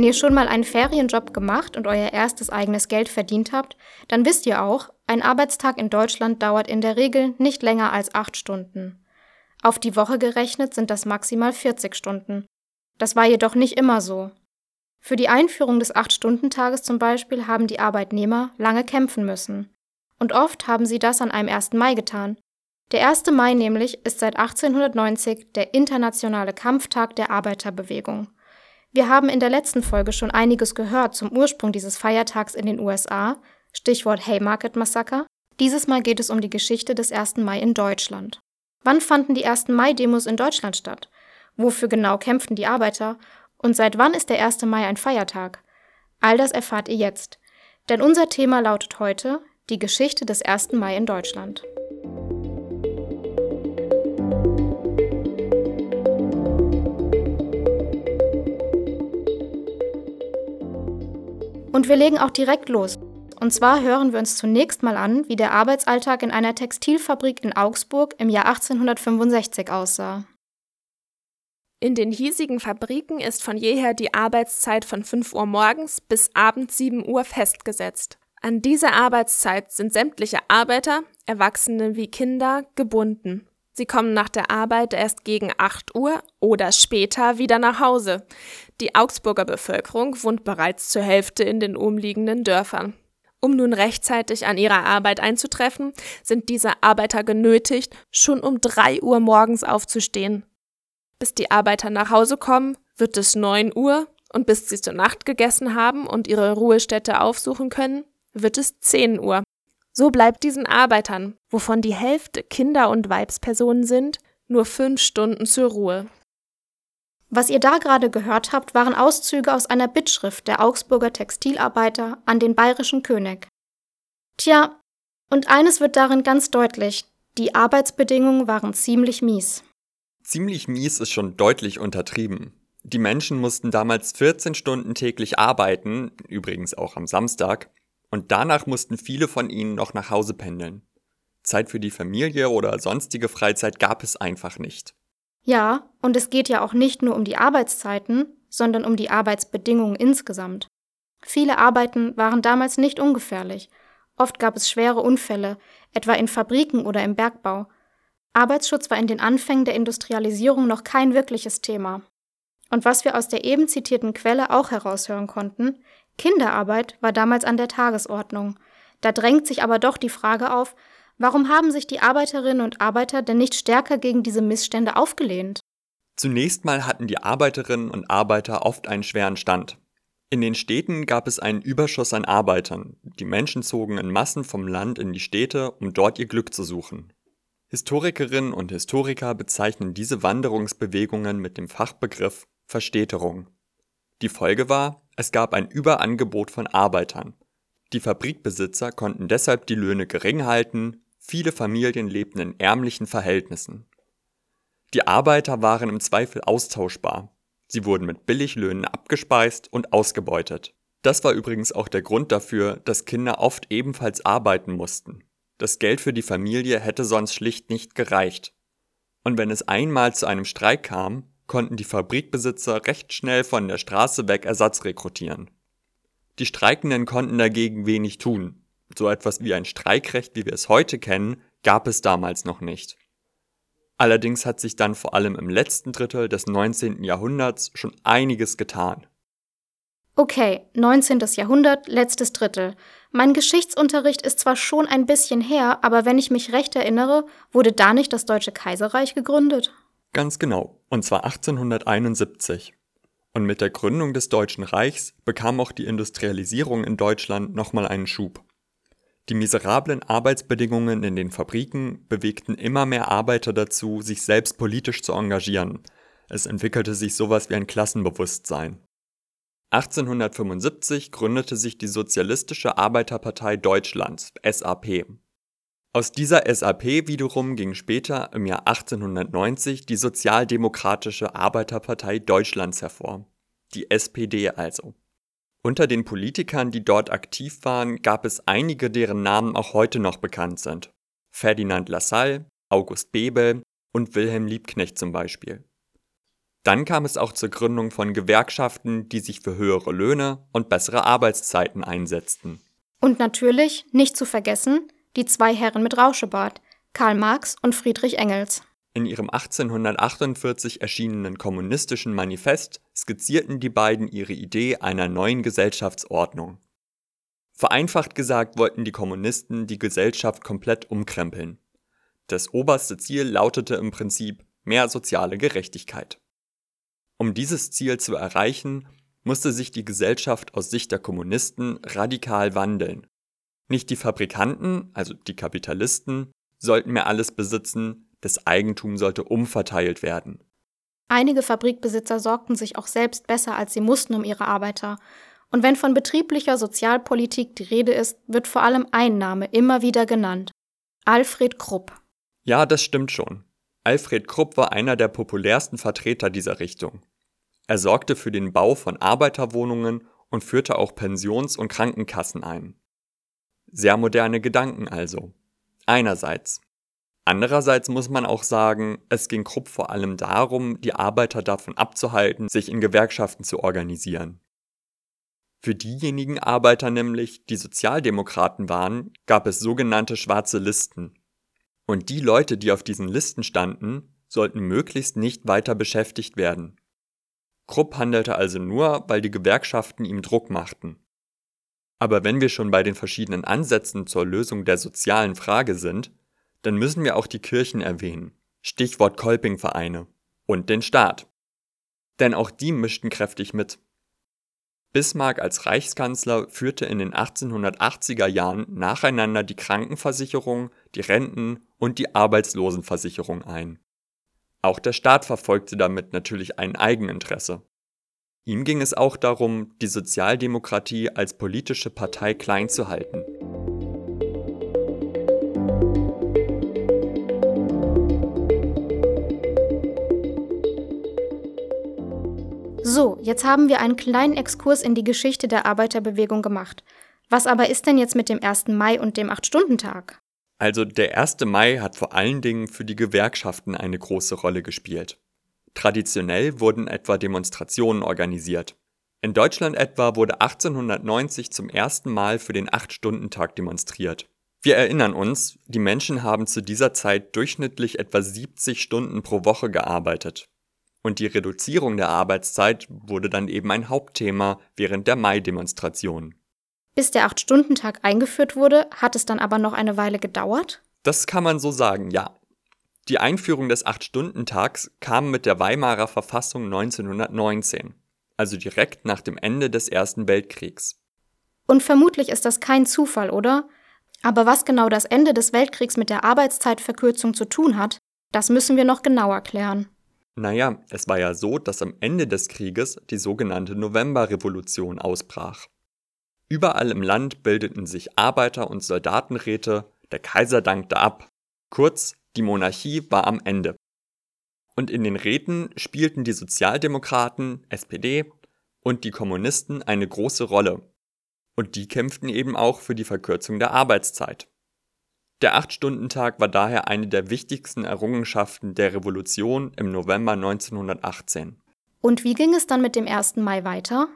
Wenn ihr schon mal einen Ferienjob gemacht und euer erstes eigenes Geld verdient habt, dann wisst ihr auch, ein Arbeitstag in Deutschland dauert in der Regel nicht länger als acht Stunden. Auf die Woche gerechnet sind das maximal 40 Stunden. Das war jedoch nicht immer so. Für die Einführung des Acht-Stunden-Tages zum Beispiel haben die Arbeitnehmer lange kämpfen müssen. Und oft haben sie das an einem 1. Mai getan. Der 1. Mai nämlich ist seit 1890 der internationale Kampftag der Arbeiterbewegung. Wir haben in der letzten Folge schon einiges gehört zum Ursprung dieses Feiertags in den USA, Stichwort Haymarket Massaker. Dieses Mal geht es um die Geschichte des 1. Mai in Deutschland. Wann fanden die 1. Mai-Demos in Deutschland statt? Wofür genau kämpften die Arbeiter? Und seit wann ist der 1. Mai ein Feiertag? All das erfahrt ihr jetzt. Denn unser Thema lautet heute die Geschichte des 1. Mai in Deutschland. Und wir legen auch direkt los. Und zwar hören wir uns zunächst mal an, wie der Arbeitsalltag in einer Textilfabrik in Augsburg im Jahr 1865 aussah. In den hiesigen Fabriken ist von jeher die Arbeitszeit von 5 Uhr morgens bis abends 7 Uhr festgesetzt. An diese Arbeitszeit sind sämtliche Arbeiter, Erwachsene wie Kinder, gebunden. Sie kommen nach der Arbeit erst gegen 8 Uhr oder später wieder nach Hause. Die Augsburger Bevölkerung wohnt bereits zur Hälfte in den umliegenden Dörfern. Um nun rechtzeitig an ihrer Arbeit einzutreffen, sind diese Arbeiter genötigt, schon um 3 Uhr morgens aufzustehen. Bis die Arbeiter nach Hause kommen, wird es 9 Uhr und bis sie zur Nacht gegessen haben und ihre Ruhestätte aufsuchen können, wird es 10 Uhr. So bleibt diesen Arbeitern, wovon die Hälfte Kinder und Weibspersonen sind, nur fünf Stunden zur Ruhe. Was ihr da gerade gehört habt, waren Auszüge aus einer Bittschrift der Augsburger Textilarbeiter an den bayerischen König. Tja, und eines wird darin ganz deutlich, die Arbeitsbedingungen waren ziemlich mies. Ziemlich mies ist schon deutlich untertrieben. Die Menschen mussten damals 14 Stunden täglich arbeiten, übrigens auch am Samstag, und danach mussten viele von ihnen noch nach Hause pendeln. Zeit für die Familie oder sonstige Freizeit gab es einfach nicht. Ja, und es geht ja auch nicht nur um die Arbeitszeiten, sondern um die Arbeitsbedingungen insgesamt. Viele Arbeiten waren damals nicht ungefährlich. Oft gab es schwere Unfälle, etwa in Fabriken oder im Bergbau. Arbeitsschutz war in den Anfängen der Industrialisierung noch kein wirkliches Thema. Und was wir aus der eben zitierten Quelle auch heraushören konnten, Kinderarbeit war damals an der Tagesordnung. Da drängt sich aber doch die Frage auf, warum haben sich die Arbeiterinnen und Arbeiter denn nicht stärker gegen diese Missstände aufgelehnt? Zunächst mal hatten die Arbeiterinnen und Arbeiter oft einen schweren Stand. In den Städten gab es einen Überschuss an Arbeitern. Die Menschen zogen in Massen vom Land in die Städte, um dort ihr Glück zu suchen. Historikerinnen und Historiker bezeichnen diese Wanderungsbewegungen mit dem Fachbegriff Verstädterung. Die Folge war, es gab ein Überangebot von Arbeitern. Die Fabrikbesitzer konnten deshalb die Löhne gering halten, viele Familien lebten in ärmlichen Verhältnissen. Die Arbeiter waren im Zweifel austauschbar. Sie wurden mit Billiglöhnen abgespeist und ausgebeutet. Das war übrigens auch der Grund dafür, dass Kinder oft ebenfalls arbeiten mussten. Das Geld für die Familie hätte sonst schlicht nicht gereicht. Und wenn es einmal zu einem Streik kam, konnten die Fabrikbesitzer recht schnell von der Straße weg Ersatz rekrutieren. Die Streikenden konnten dagegen wenig tun. So etwas wie ein Streikrecht, wie wir es heute kennen, gab es damals noch nicht. Allerdings hat sich dann vor allem im letzten Drittel des 19. Jahrhunderts schon einiges getan. Okay, 19. Jahrhundert, letztes Drittel. Mein Geschichtsunterricht ist zwar schon ein bisschen her, aber wenn ich mich recht erinnere, wurde da nicht das Deutsche Kaiserreich gegründet? Ganz genau, und zwar 1871. Und mit der Gründung des Deutschen Reichs bekam auch die Industrialisierung in Deutschland nochmal einen Schub. Die miserablen Arbeitsbedingungen in den Fabriken bewegten immer mehr Arbeiter dazu, sich selbst politisch zu engagieren. Es entwickelte sich sowas wie ein Klassenbewusstsein. 1875 gründete sich die Sozialistische Arbeiterpartei Deutschlands, SAP. Aus dieser SAP wiederum ging später im Jahr 1890 die Sozialdemokratische Arbeiterpartei Deutschlands hervor, die SPD also. Unter den Politikern, die dort aktiv waren, gab es einige, deren Namen auch heute noch bekannt sind. Ferdinand Lassalle, August Bebel und Wilhelm Liebknecht zum Beispiel. Dann kam es auch zur Gründung von Gewerkschaften, die sich für höhere Löhne und bessere Arbeitszeiten einsetzten. Und natürlich, nicht zu vergessen, die zwei Herren mit Rauschebart, Karl Marx und Friedrich Engels. In ihrem 1848 erschienenen Kommunistischen Manifest skizzierten die beiden ihre Idee einer neuen Gesellschaftsordnung. Vereinfacht gesagt wollten die Kommunisten die Gesellschaft komplett umkrempeln. Das oberste Ziel lautete im Prinzip mehr soziale Gerechtigkeit. Um dieses Ziel zu erreichen, musste sich die Gesellschaft aus Sicht der Kommunisten radikal wandeln. Nicht die Fabrikanten, also die Kapitalisten, sollten mehr alles besitzen, das Eigentum sollte umverteilt werden. Einige Fabrikbesitzer sorgten sich auch selbst besser, als sie mussten um ihre Arbeiter. Und wenn von betrieblicher Sozialpolitik die Rede ist, wird vor allem ein Name immer wieder genannt. Alfred Krupp. Ja, das stimmt schon. Alfred Krupp war einer der populärsten Vertreter dieser Richtung. Er sorgte für den Bau von Arbeiterwohnungen und führte auch Pensions- und Krankenkassen ein. Sehr moderne Gedanken also. Einerseits. Andererseits muss man auch sagen, es ging Krupp vor allem darum, die Arbeiter davon abzuhalten, sich in Gewerkschaften zu organisieren. Für diejenigen Arbeiter nämlich, die Sozialdemokraten waren, gab es sogenannte schwarze Listen. Und die Leute, die auf diesen Listen standen, sollten möglichst nicht weiter beschäftigt werden. Krupp handelte also nur, weil die Gewerkschaften ihm Druck machten. Aber wenn wir schon bei den verschiedenen Ansätzen zur Lösung der sozialen Frage sind, dann müssen wir auch die Kirchen erwähnen. Stichwort Kolpingvereine. Und den Staat. Denn auch die mischten kräftig mit. Bismarck als Reichskanzler führte in den 1880er Jahren nacheinander die Krankenversicherung, die Renten und die Arbeitslosenversicherung ein. Auch der Staat verfolgte damit natürlich ein Eigeninteresse. Ihm ging es auch darum, die Sozialdemokratie als politische Partei klein zu halten. So, jetzt haben wir einen kleinen Exkurs in die Geschichte der Arbeiterbewegung gemacht. Was aber ist denn jetzt mit dem 1. Mai und dem 8-Stunden-Tag? Also der 1. Mai hat vor allen Dingen für die Gewerkschaften eine große Rolle gespielt. Traditionell wurden etwa Demonstrationen organisiert. In Deutschland etwa wurde 1890 zum ersten Mal für den 8-Stunden-Tag demonstriert. Wir erinnern uns, die Menschen haben zu dieser Zeit durchschnittlich etwa 70 Stunden pro Woche gearbeitet. Und die Reduzierung der Arbeitszeit wurde dann eben ein Hauptthema während der Mai-Demonstrationen. Bis der Acht-Stunden-Tag eingeführt wurde, hat es dann aber noch eine Weile gedauert? Das kann man so sagen, ja. Die Einführung des Acht-Stunden-Tags kam mit der Weimarer Verfassung 1919, also direkt nach dem Ende des Ersten Weltkriegs. Und vermutlich ist das kein Zufall, oder? Aber was genau das Ende des Weltkriegs mit der Arbeitszeitverkürzung zu tun hat, das müssen wir noch genauer klären. Naja, es war ja so, dass am Ende des Krieges die sogenannte Novemberrevolution ausbrach. Überall im Land bildeten sich Arbeiter- und Soldatenräte, der Kaiser dankte ab. Kurz, die Monarchie war am Ende. Und in den Räten spielten die Sozialdemokraten, SPD und die Kommunisten eine große Rolle. Und die kämpften eben auch für die Verkürzung der Arbeitszeit. Der Acht-Stunden-Tag war daher eine der wichtigsten Errungenschaften der Revolution im November 1918. Und wie ging es dann mit dem 1. Mai weiter?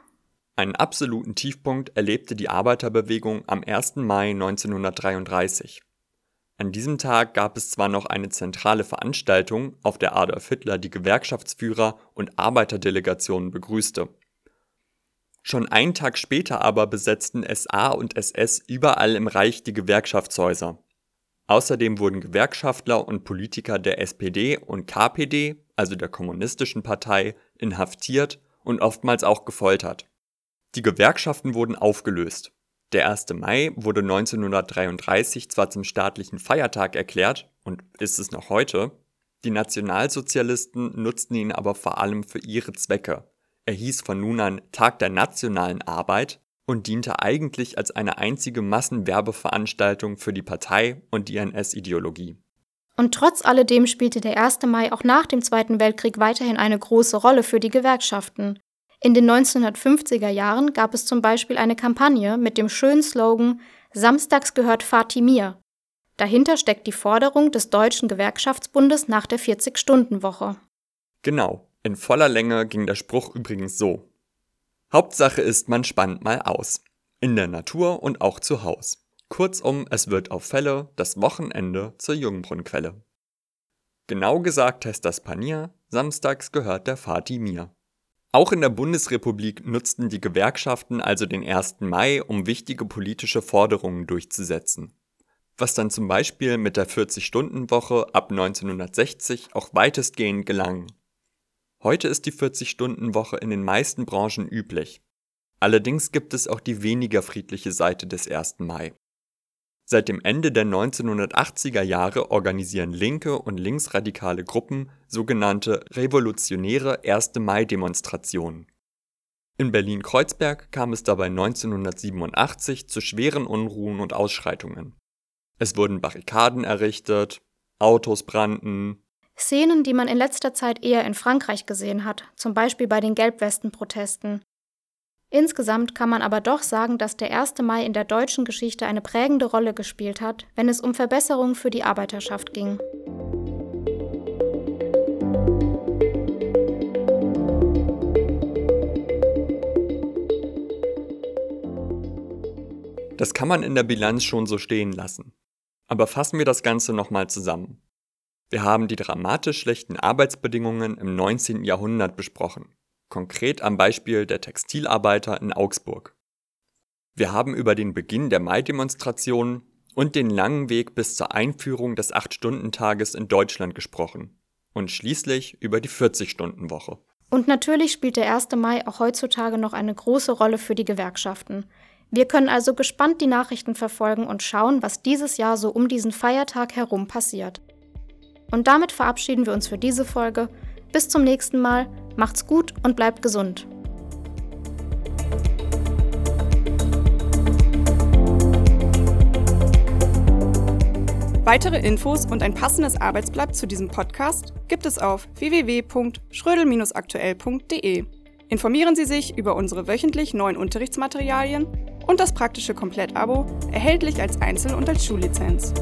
Einen absoluten Tiefpunkt erlebte die Arbeiterbewegung am 1. Mai 1933. An diesem Tag gab es zwar noch eine zentrale Veranstaltung, auf der Adolf Hitler die Gewerkschaftsführer und Arbeiterdelegationen begrüßte. Schon einen Tag später aber besetzten SA und SS überall im Reich die Gewerkschaftshäuser. Außerdem wurden Gewerkschaftler und Politiker der SPD und KPD, also der Kommunistischen Partei, inhaftiert und oftmals auch gefoltert. Die Gewerkschaften wurden aufgelöst. Der 1. Mai wurde 1933 zwar zum staatlichen Feiertag erklärt und ist es noch heute, die Nationalsozialisten nutzten ihn aber vor allem für ihre Zwecke. Er hieß von nun an Tag der nationalen Arbeit und diente eigentlich als eine einzige Massenwerbeveranstaltung für die Partei und die NS-Ideologie. Und trotz alledem spielte der 1. Mai auch nach dem Zweiten Weltkrieg weiterhin eine große Rolle für die Gewerkschaften. In den 1950er Jahren gab es zum Beispiel eine Kampagne mit dem schönen Slogan Samstags gehört Fatih mir. Dahinter steckt die Forderung des Deutschen Gewerkschaftsbundes nach der 40-Stunden-Woche. Genau. In voller Länge ging der Spruch übrigens so. Hauptsache ist, man spannt mal aus. In der Natur und auch zu Haus. Kurzum, es wird auf Fälle das Wochenende zur Jungbrunnquelle. Genau gesagt heißt das Panier, samstags gehört der Fati mir. Auch in der Bundesrepublik nutzten die Gewerkschaften also den 1. Mai, um wichtige politische Forderungen durchzusetzen. Was dann zum Beispiel mit der 40-Stunden-Woche ab 1960 auch weitestgehend gelang. Heute ist die 40-Stunden-Woche in den meisten Branchen üblich. Allerdings gibt es auch die weniger friedliche Seite des 1. Mai. Seit dem Ende der 1980er Jahre organisieren linke und linksradikale Gruppen sogenannte revolutionäre 1. Mai-Demonstrationen. In Berlin-Kreuzberg kam es dabei 1987 zu schweren Unruhen und Ausschreitungen. Es wurden Barrikaden errichtet, Autos brannten. Szenen, die man in letzter Zeit eher in Frankreich gesehen hat, zum Beispiel bei den Gelbwesten-Protesten, Insgesamt kann man aber doch sagen, dass der 1. Mai in der deutschen Geschichte eine prägende Rolle gespielt hat, wenn es um Verbesserungen für die Arbeiterschaft ging. Das kann man in der Bilanz schon so stehen lassen. Aber fassen wir das Ganze nochmal zusammen. Wir haben die dramatisch schlechten Arbeitsbedingungen im 19. Jahrhundert besprochen konkret am Beispiel der Textilarbeiter in Augsburg. Wir haben über den Beginn der Mai-Demonstrationen und den langen Weg bis zur Einführung des 8-Stunden-Tages in Deutschland gesprochen und schließlich über die 40-Stunden-Woche. Und natürlich spielt der 1. Mai auch heutzutage noch eine große Rolle für die Gewerkschaften. Wir können also gespannt die Nachrichten verfolgen und schauen, was dieses Jahr so um diesen Feiertag herum passiert. Und damit verabschieden wir uns für diese Folge. Bis zum nächsten Mal. Macht's gut und bleibt gesund. Weitere Infos und ein passendes Arbeitsblatt zu diesem Podcast gibt es auf www.schrödel-aktuell.de. Informieren Sie sich über unsere wöchentlich neuen Unterrichtsmaterialien und das praktische Komplettabo, erhältlich als Einzel- und als Schullizenz.